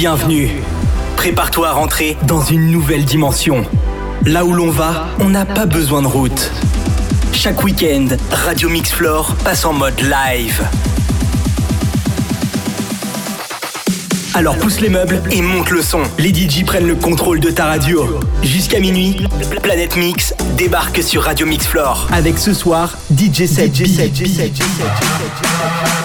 Bienvenue. Prépare-toi à rentrer dans une nouvelle dimension. Là où l'on va, on n'a pas besoin de route. Chaque week-end, Radio Mix Floor passe en mode live. Alors pousse les meubles et monte le son. Les DJ prennent le contrôle de ta radio. Jusqu'à minuit, Planète Mix débarque sur Radio Mix Floor. Avec ce soir, DJ set, DJ set, DJ set, DJ set. DJ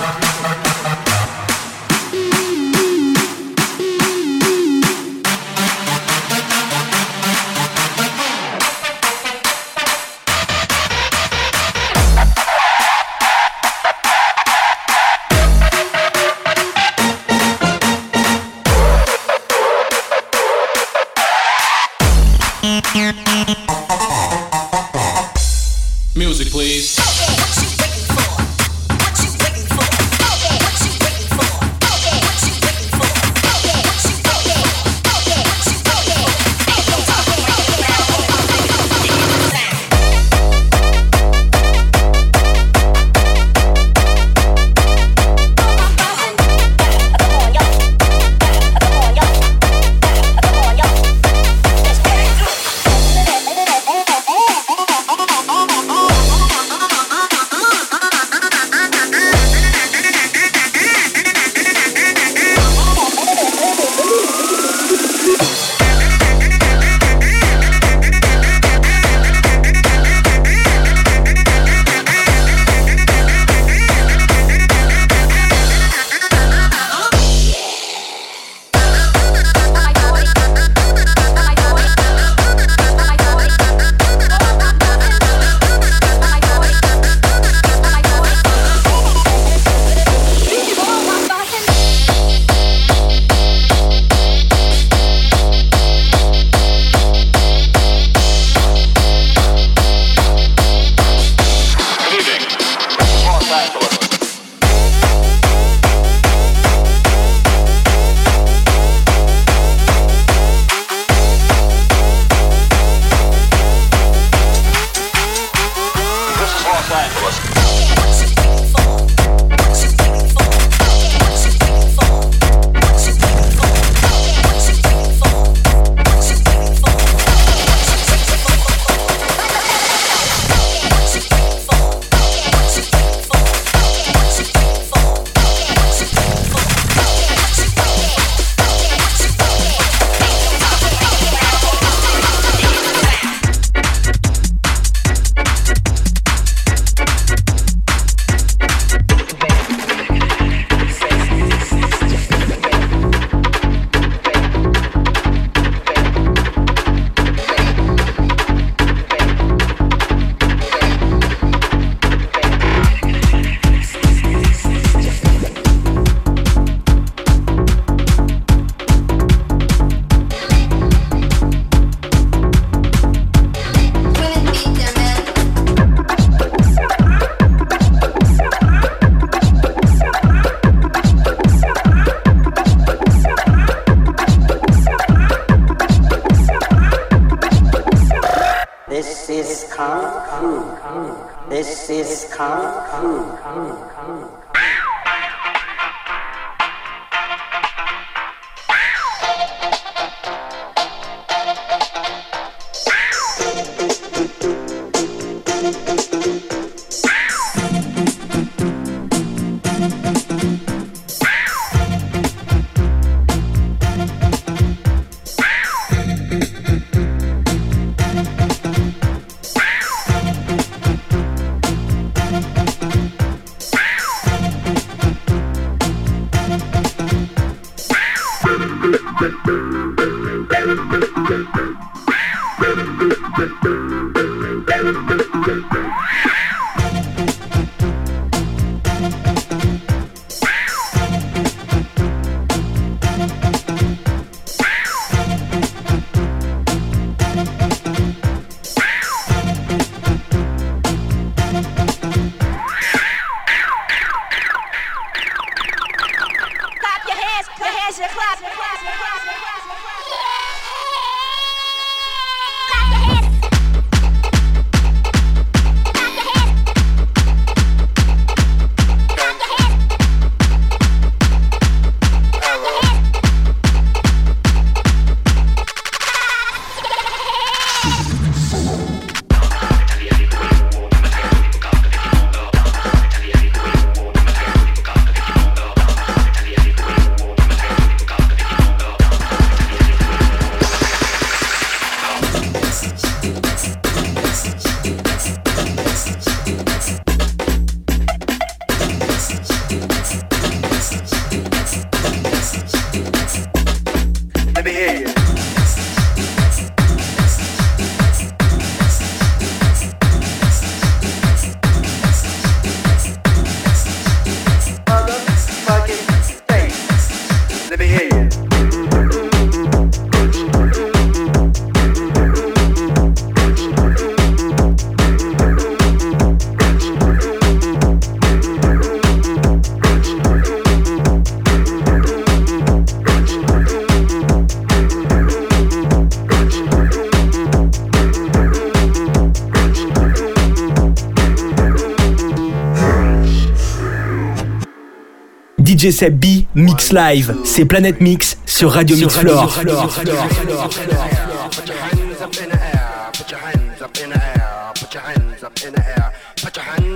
Seb B, Mix Live. C'est Planète Mix sur Radio Mix Floor.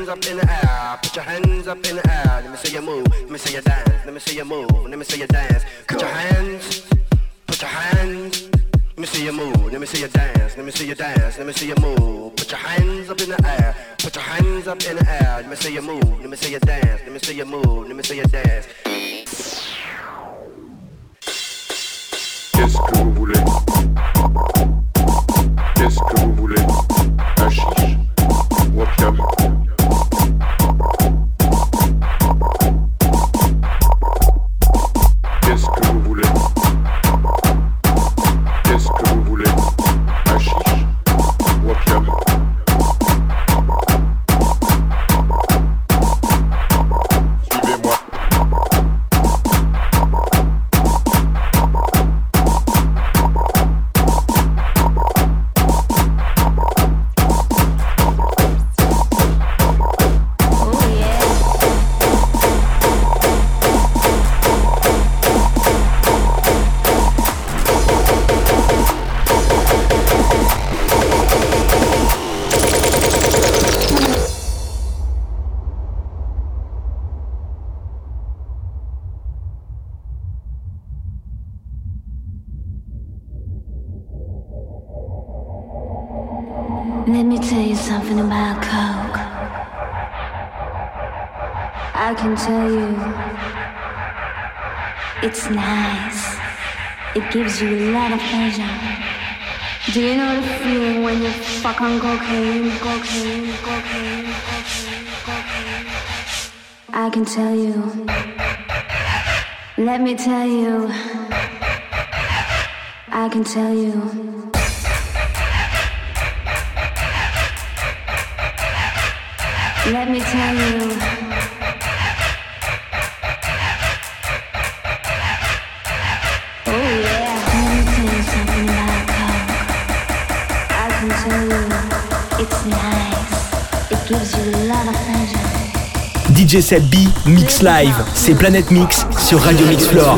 up in the air. Put your hands up in the air. Let me see you move. Let me see you dance. Let me see you move. Let me see you dance. Put your hands. Put your hands. Let me see you move. Let me see you dance. Let me see you dance. Let me see you move. Put your hands up in the air. Put your hands up in the air. Let me see you move. Let me see you dance. Let me see you move. Dance. Gives you a lot of pleasure. Do you know the feeling when you fuck on cocaine, cocaine, cocaine, cocaine, cocaine? I can tell you. Let me tell you. I can tell you. Let me tell you. DJ Seb B, Mix Live, c'est Planète Mix sur Radio Mix Floor.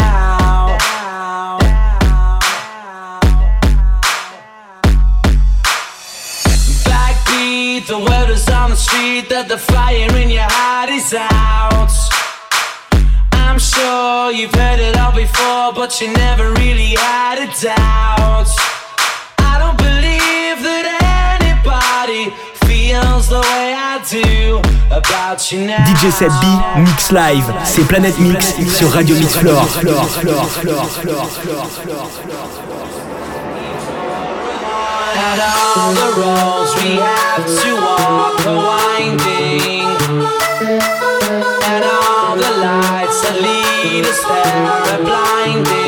That the fire in your heart is out. I'm sure you've heard it all before, but you never really had a doubt. I don't believe that anybody feels the way I do about you now. DJ Seb B, Mix Live, c'est Planète Mix sur Radio Mix Floor. All the roads we have to walk are winding. And all the lights that lead us there are blinding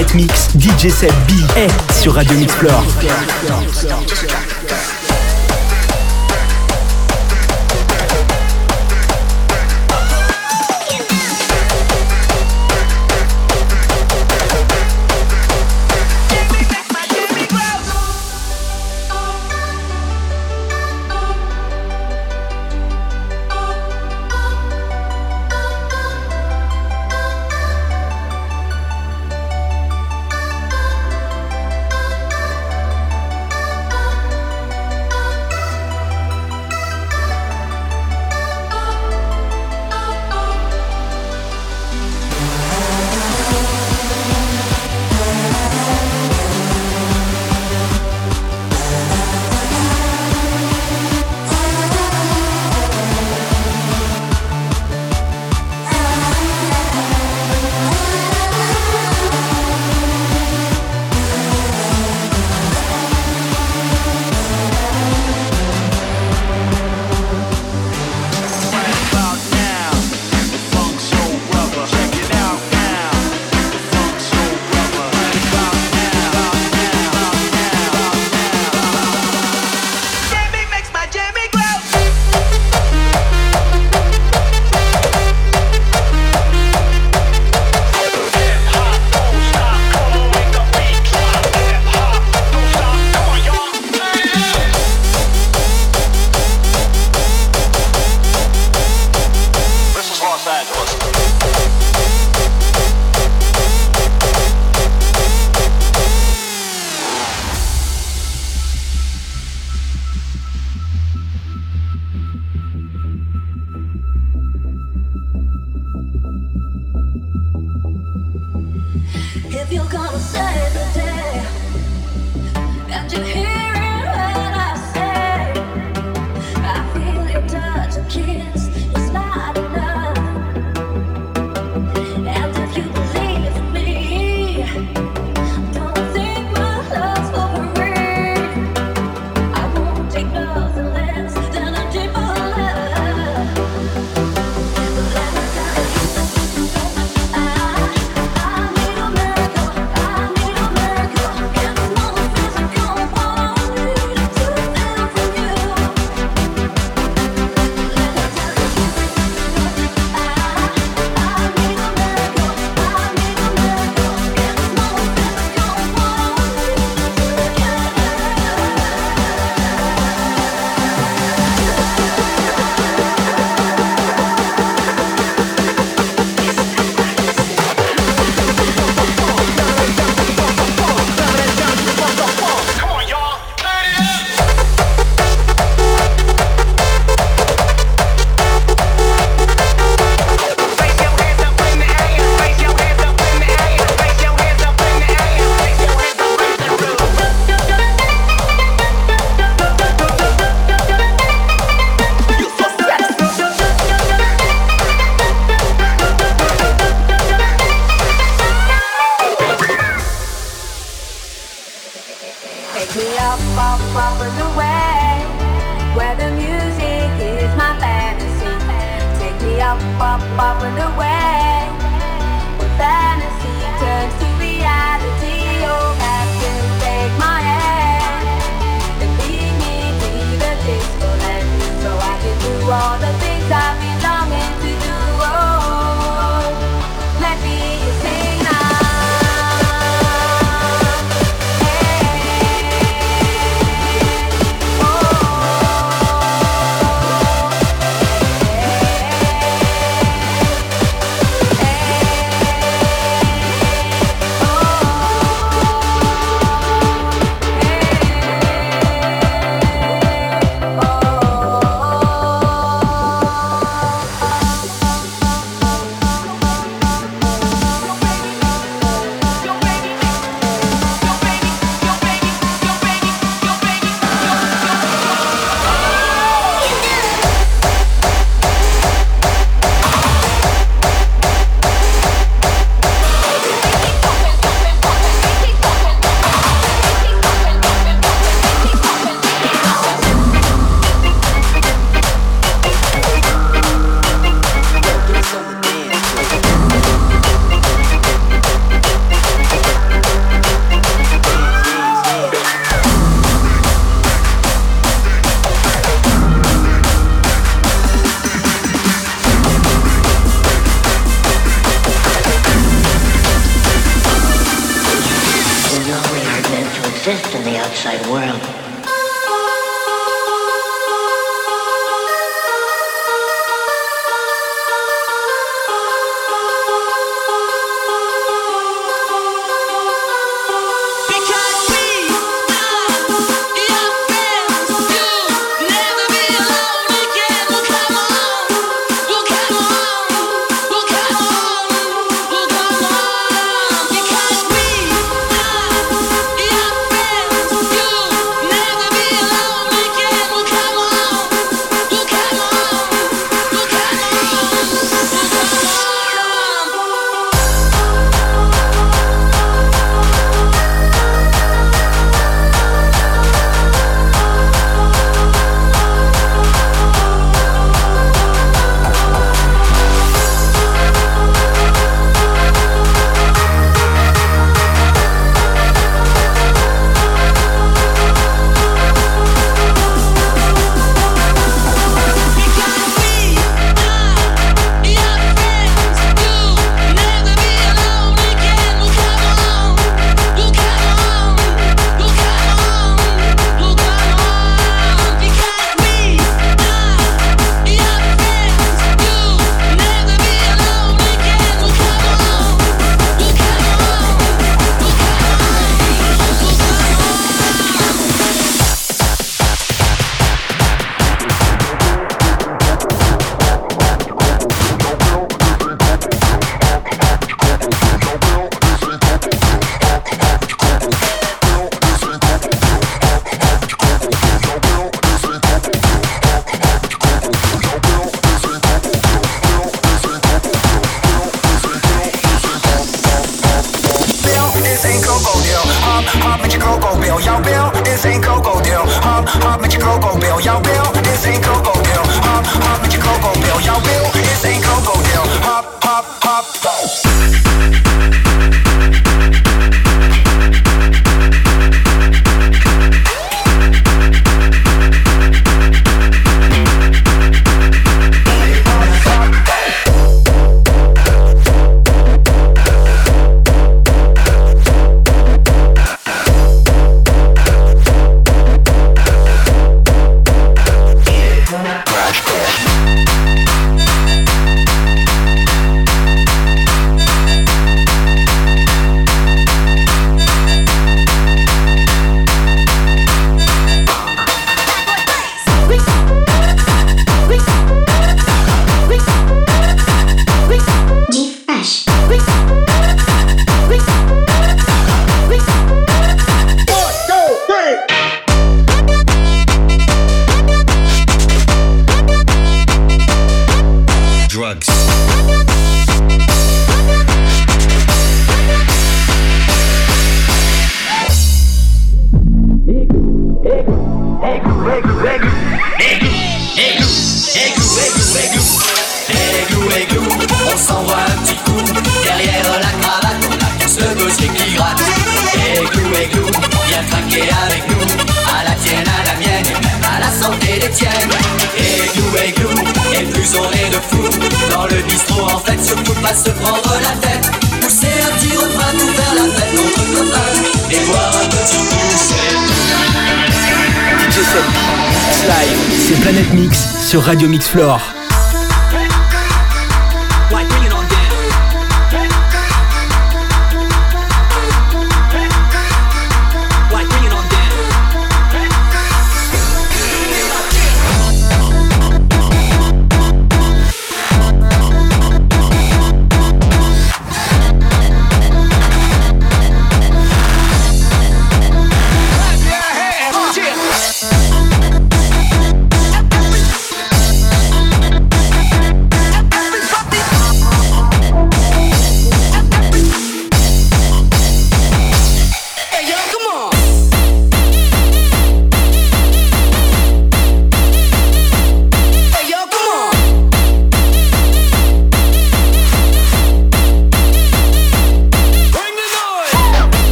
Planète Mix, DJ Seb B est sur Radio Mix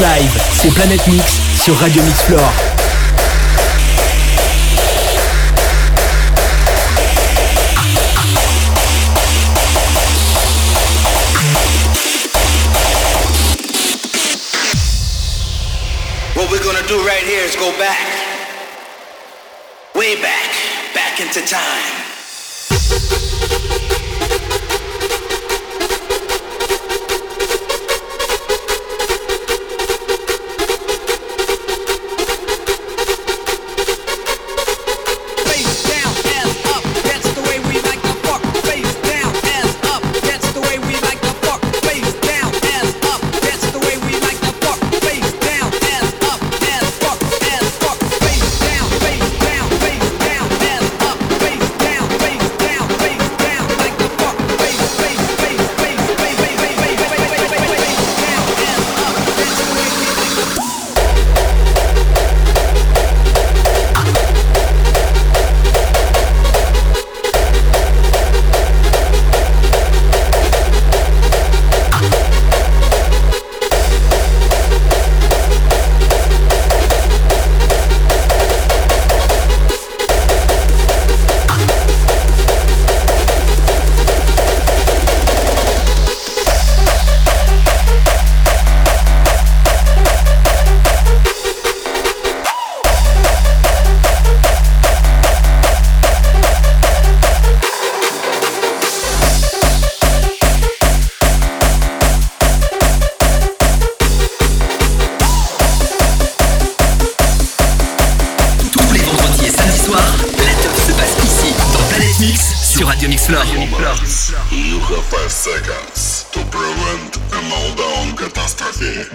Live, c'est Planète Mix sur Radio Mix Floor. Shit.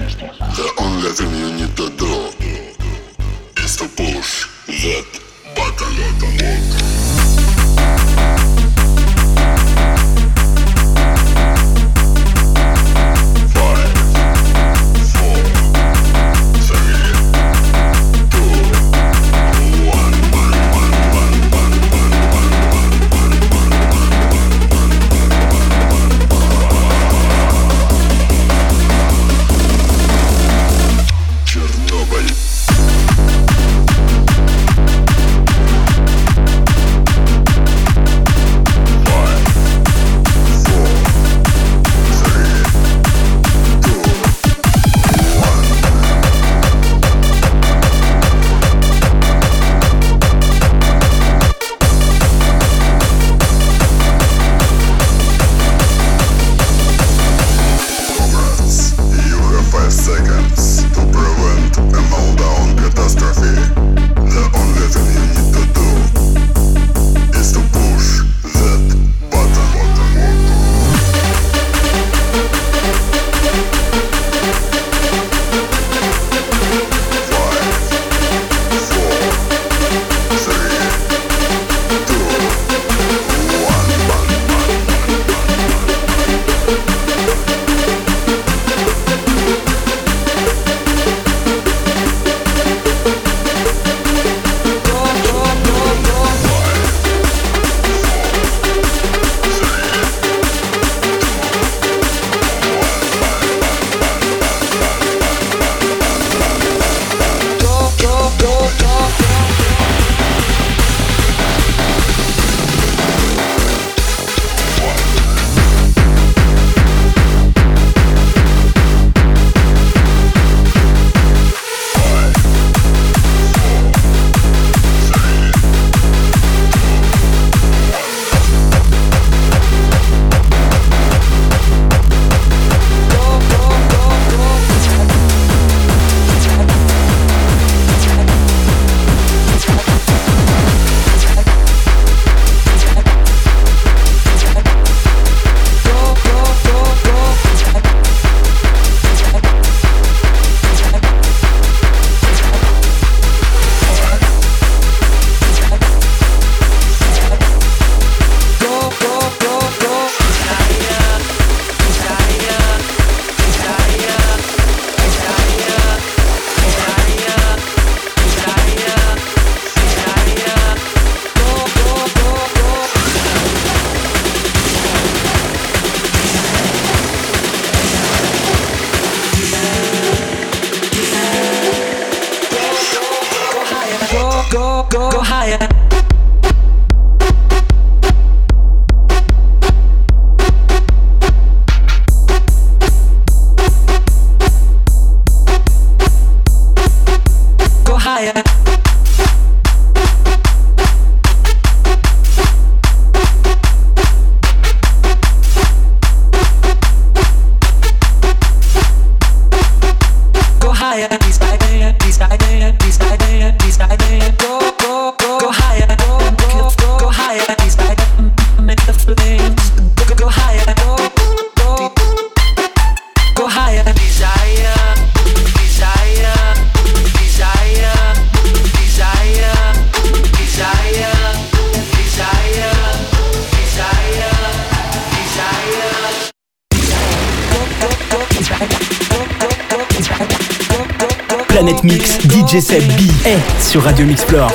DJ B est sur Radio Mixplore.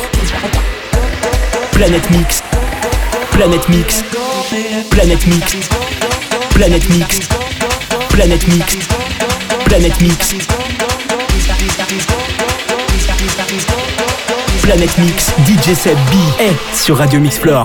Planète Mix. Planète Mix. Planète Mix. Planète Mix. Planète Mix. Planète Mix. Planète Mix. DJ Seb B est sur Radio Mixplore.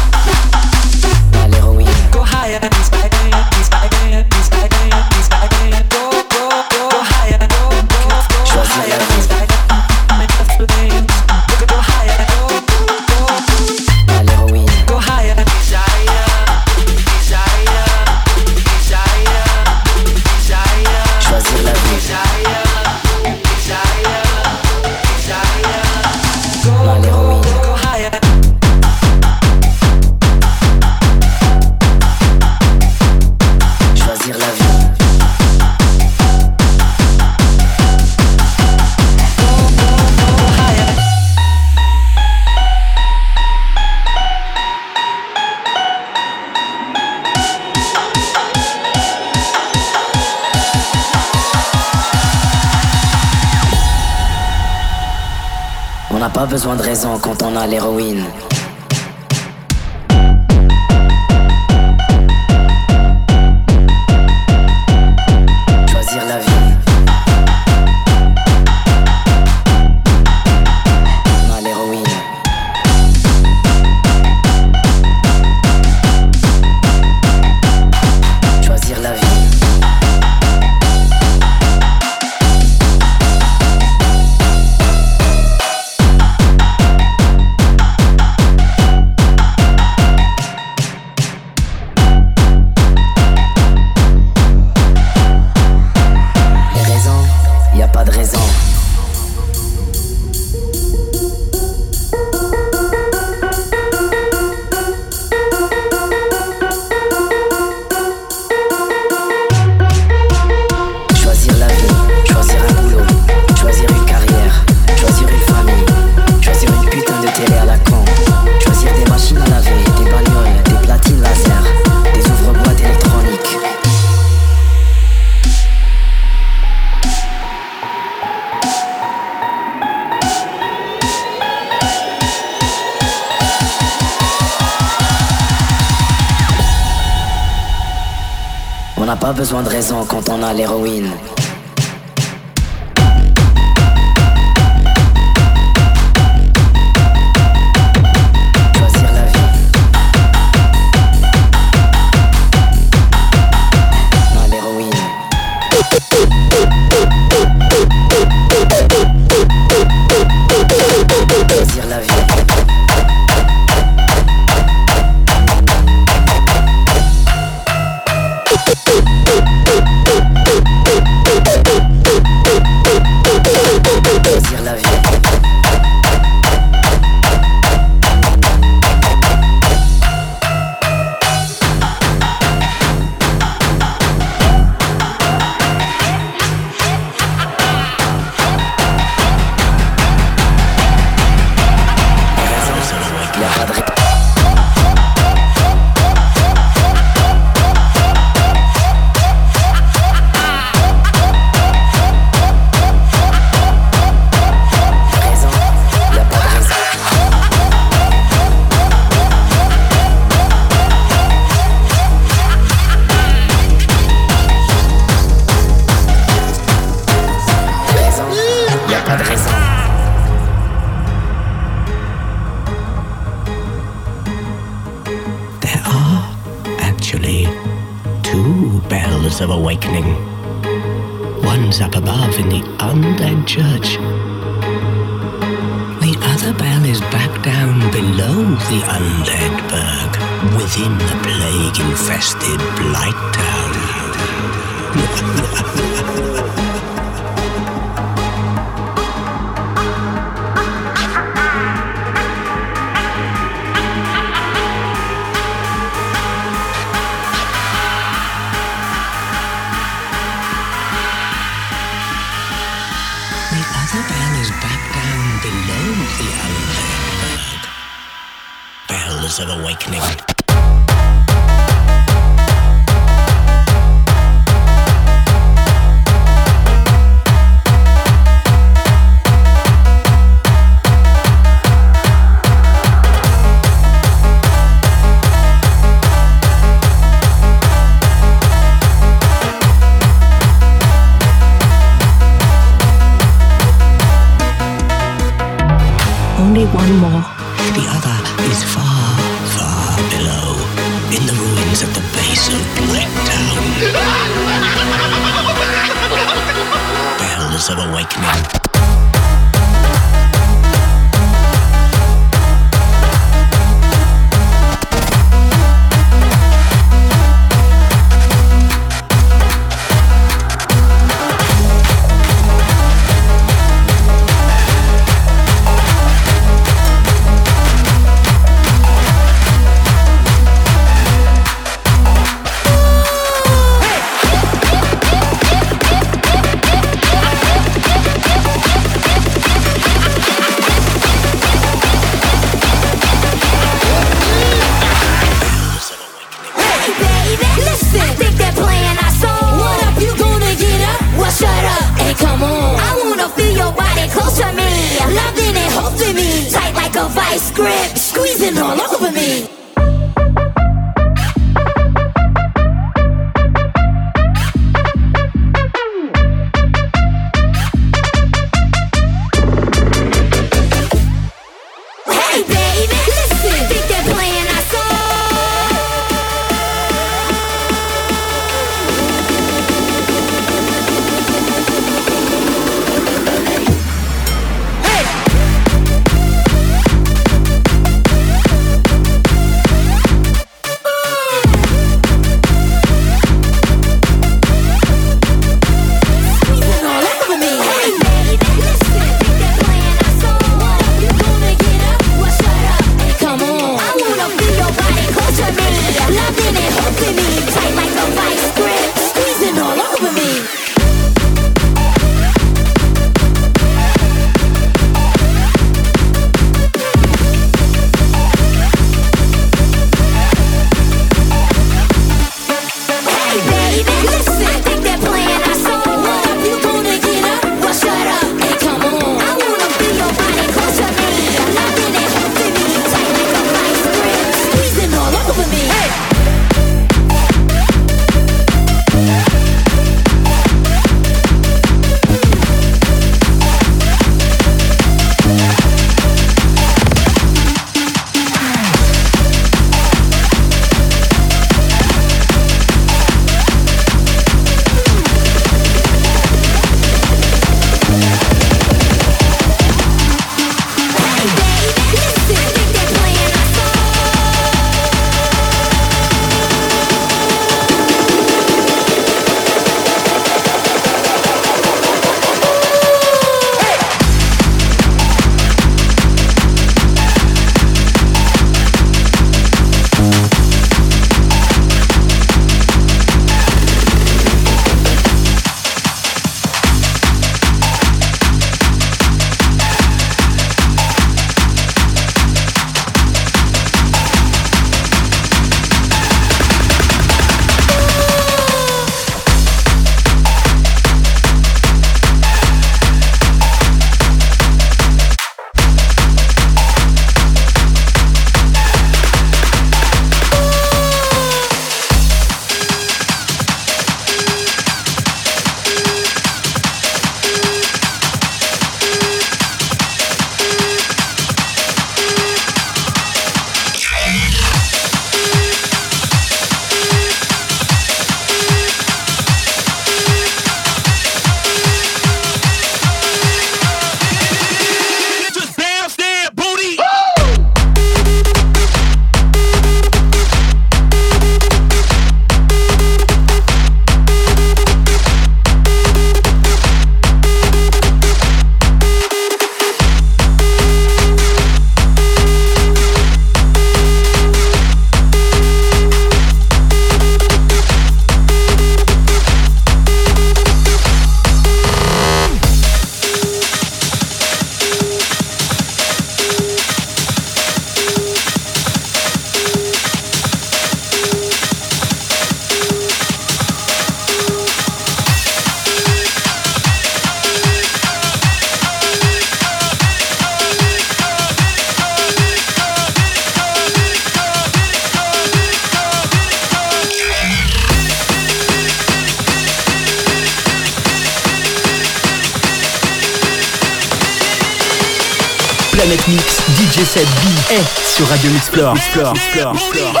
Sur Radio Explore. Explore,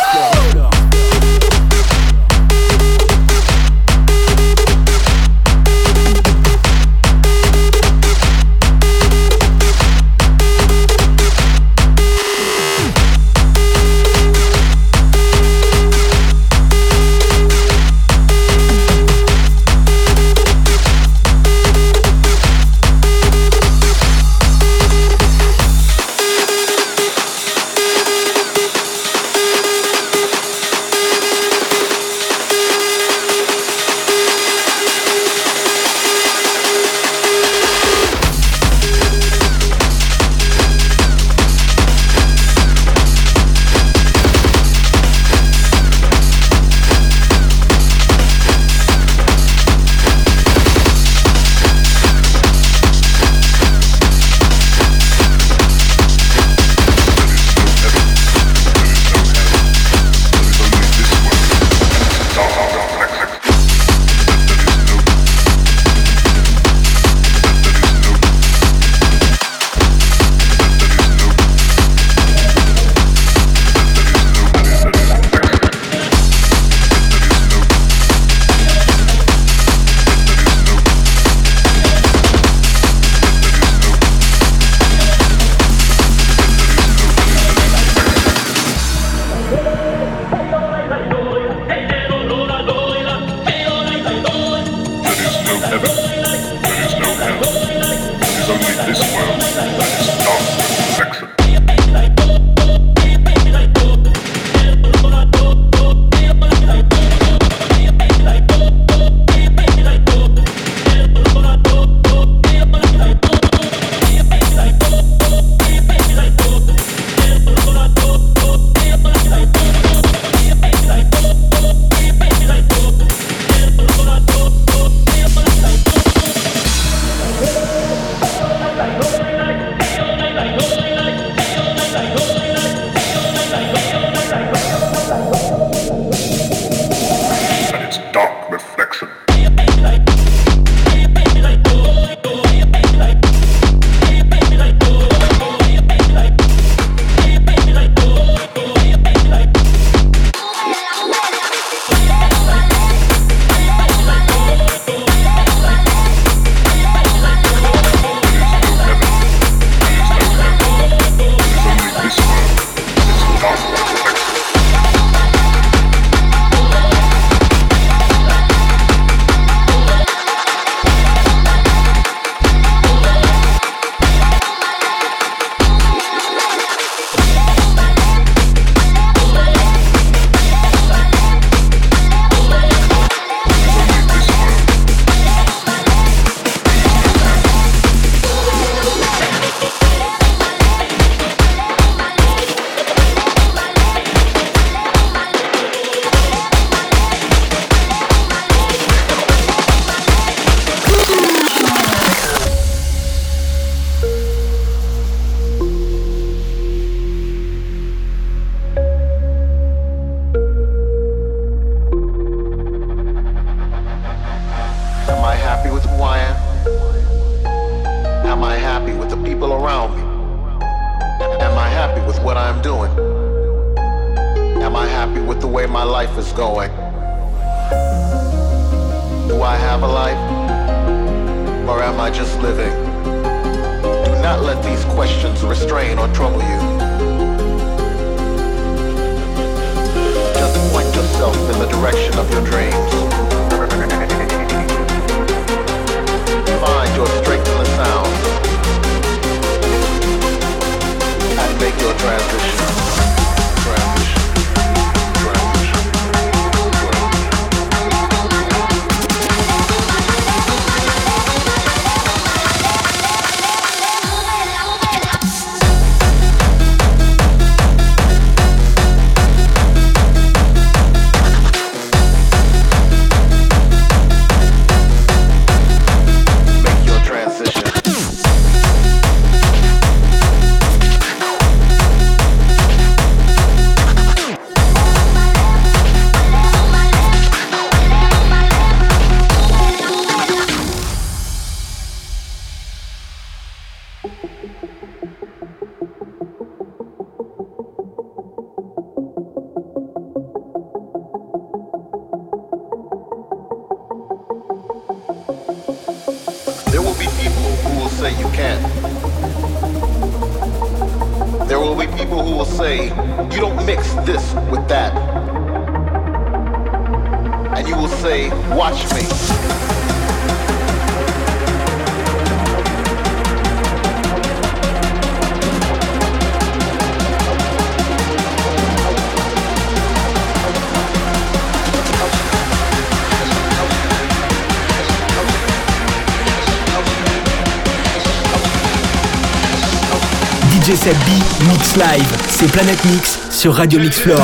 Live, c'est Planète Mix sur Radio Mix Floor.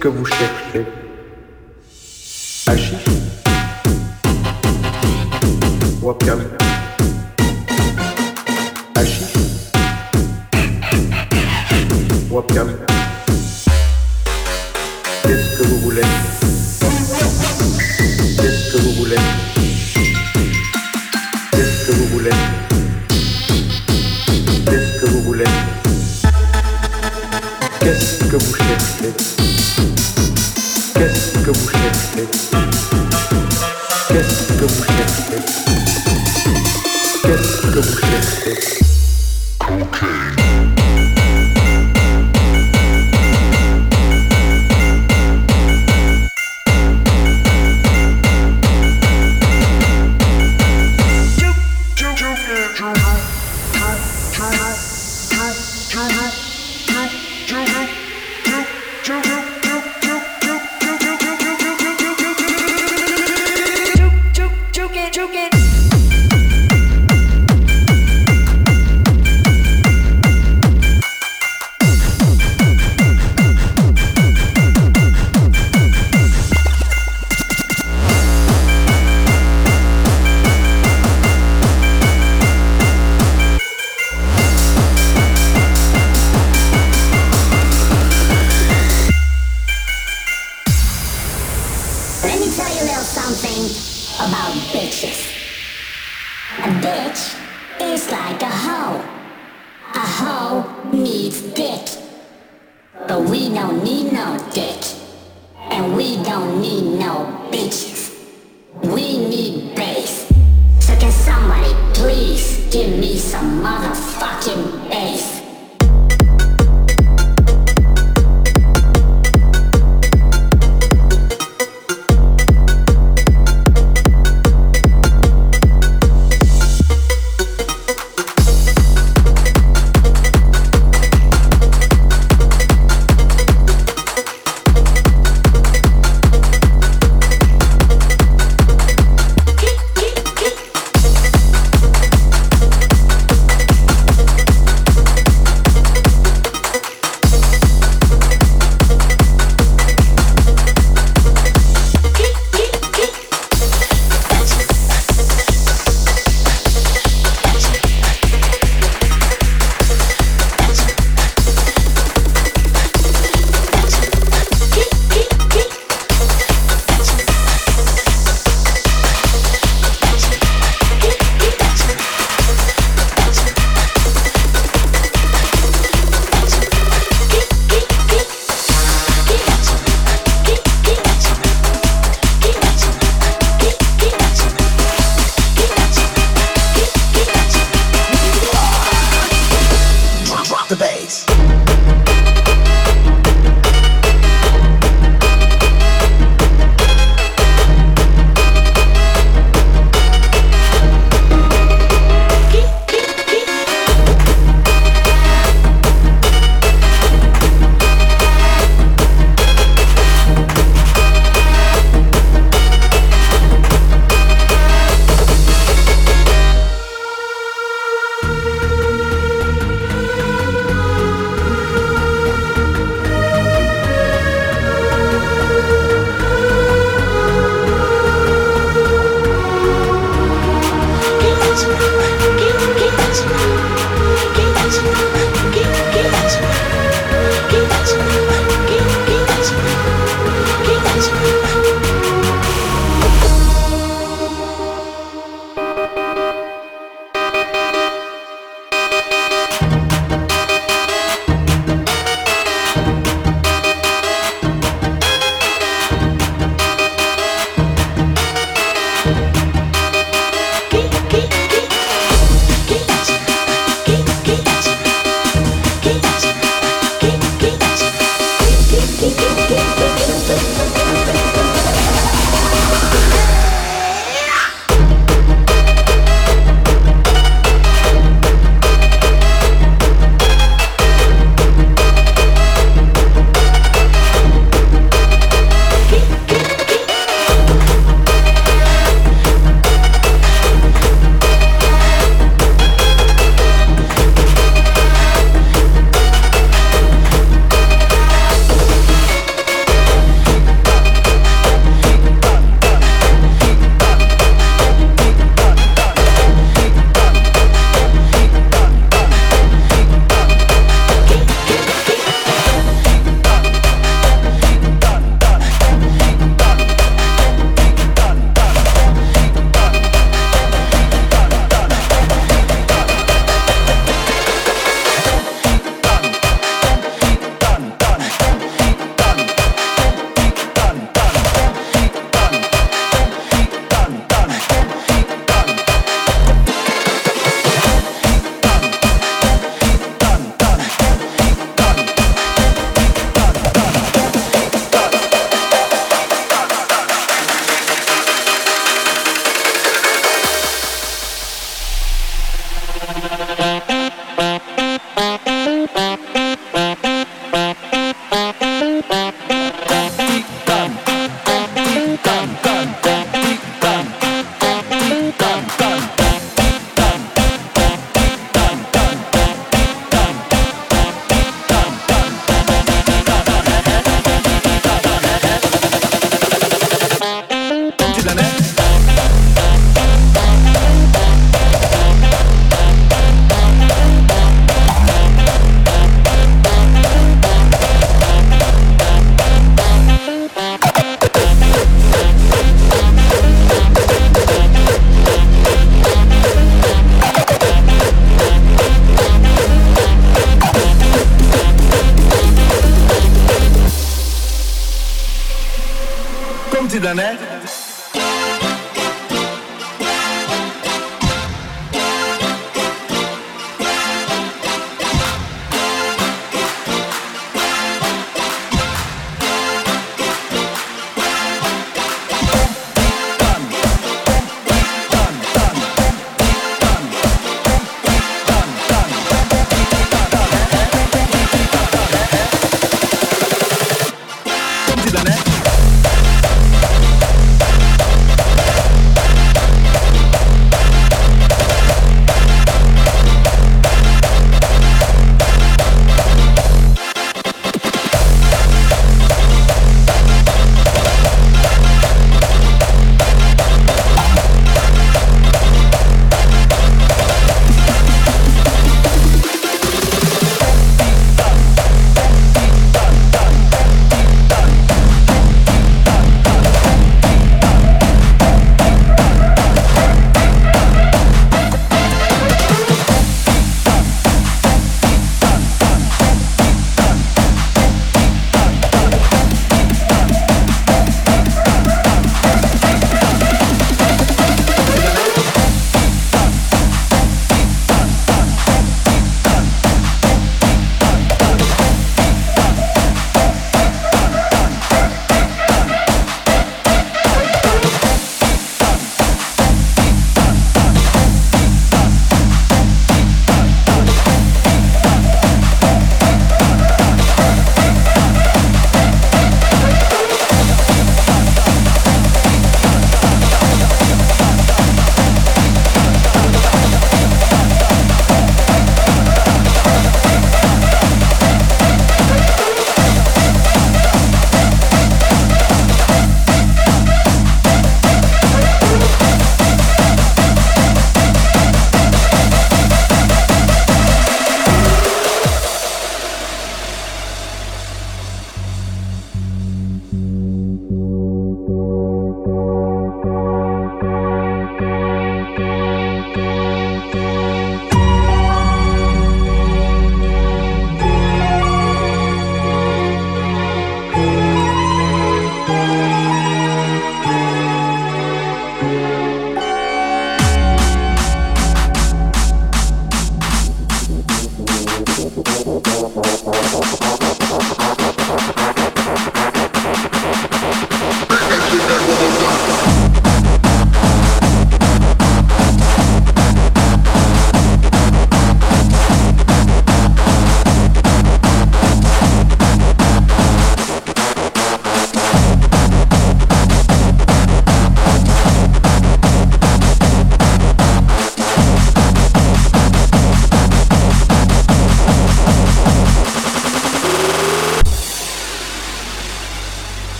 Que vous cherchez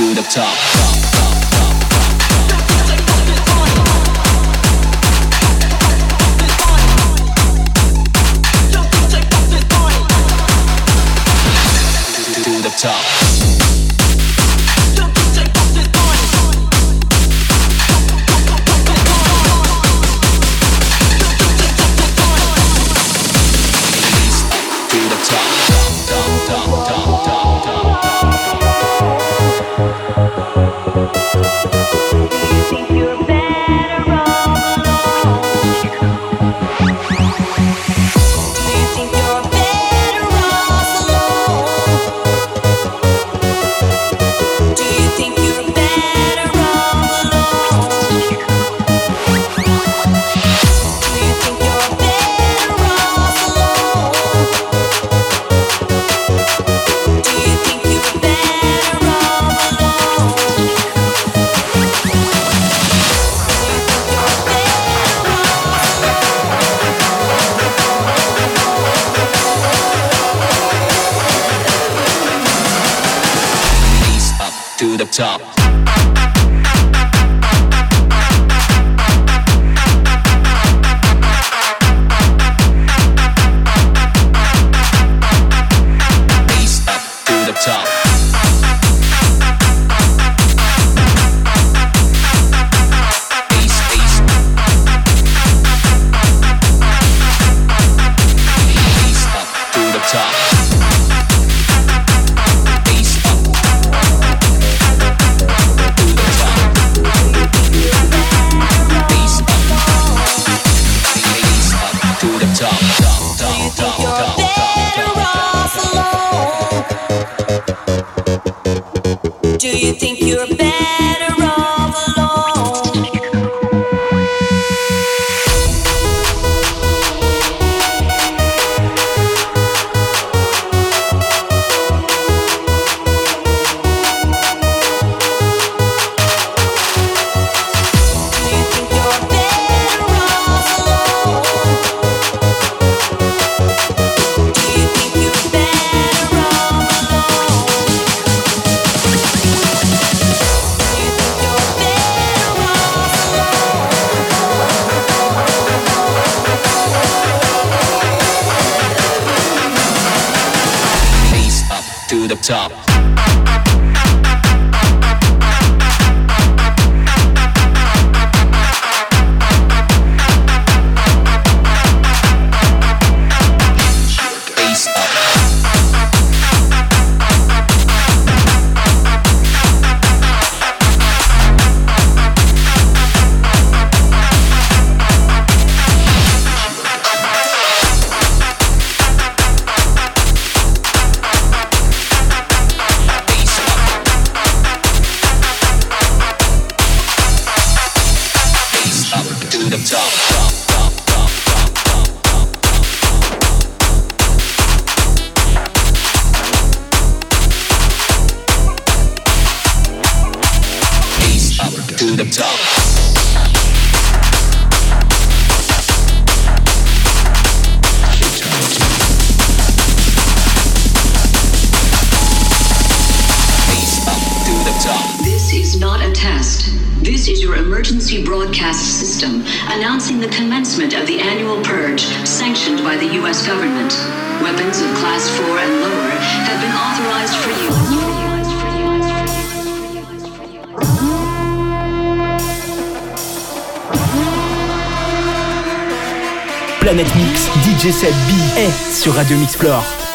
to the top. Planète Mix, DJ 7 B est sur Radio Mix Floor.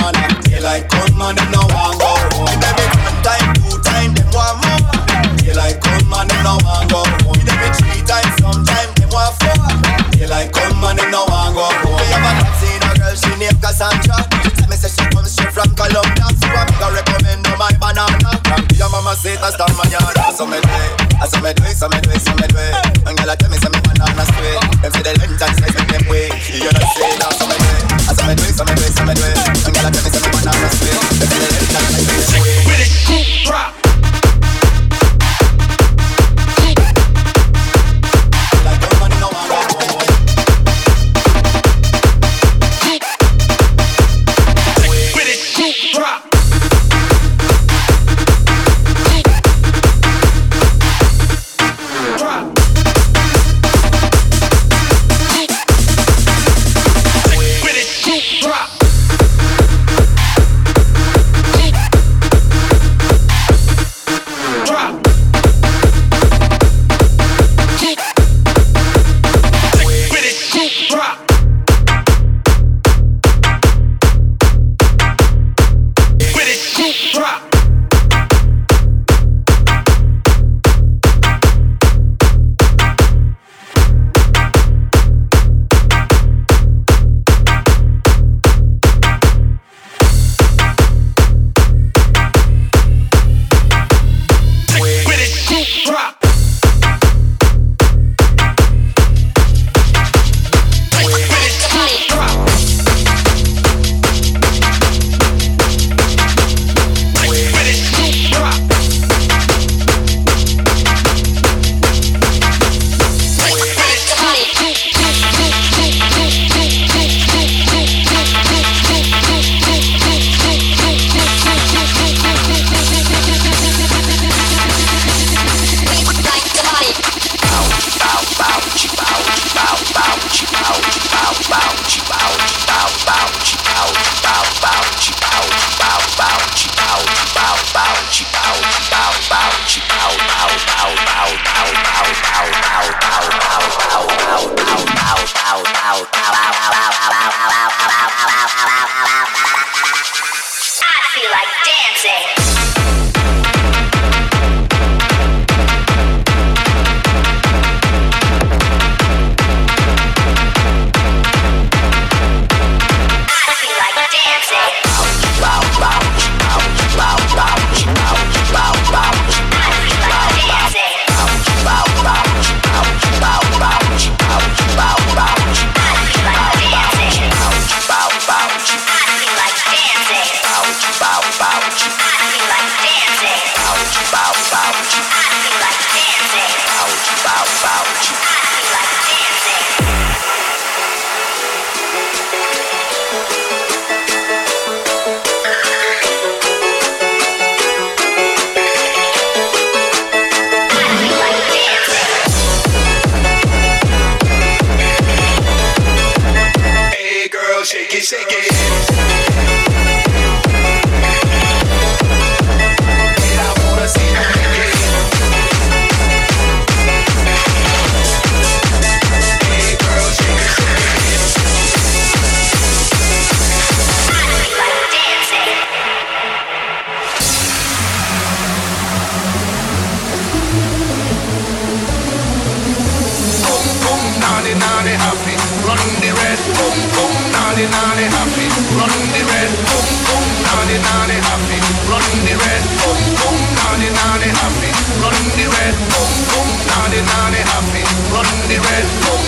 Me banana. Daylight come and them no want go home. Every one time, two time, them want more. Daylight come and them no want go home. Every three times, sometime them want four. Daylight come and them no want go home. Me have a taxi, a girl she named Cassandra. She tell me say she comes straight from Colombia, so I'm gonna recommend her my banana. From your mama say that's down my yard, so me do it. Ah, I saw me do it, so me do it, so me do it. And girl, I tell me say me banana straight. Them say the length and size make them way. You know say now, ah, so me do it. Ah, I saw me do it, so me do it, so me do it. Girl, I tell me say me straight. on the happy, run the red,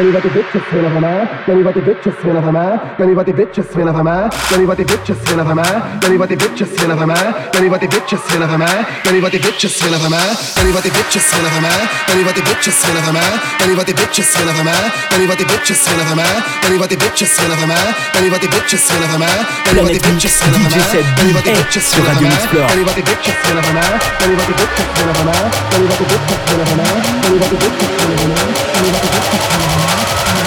of a man. Then you got the bitches swing of a man. Then you got the bitches of a man. Then you got the bitches of a man. Then you got the bitches of a man. Then you got the bitches of a man. Then you got the bitches of a man. Then you got the bitches of a man. Then you got the bitches of a man. Then you got the bitches of a man. Then you got the bitches of a man. Then you got the bitches of a man. Then you got the bitches of a man. Then you got the bitches of a man. Then you got the bitches of a man. Then you got the bitches of a man. Then you got the bitches of a man. Then you got the bitches of a man. Then you got the bitches of a man. Then you got the bitches of a man. Then you got the bitches of a man. Thank you.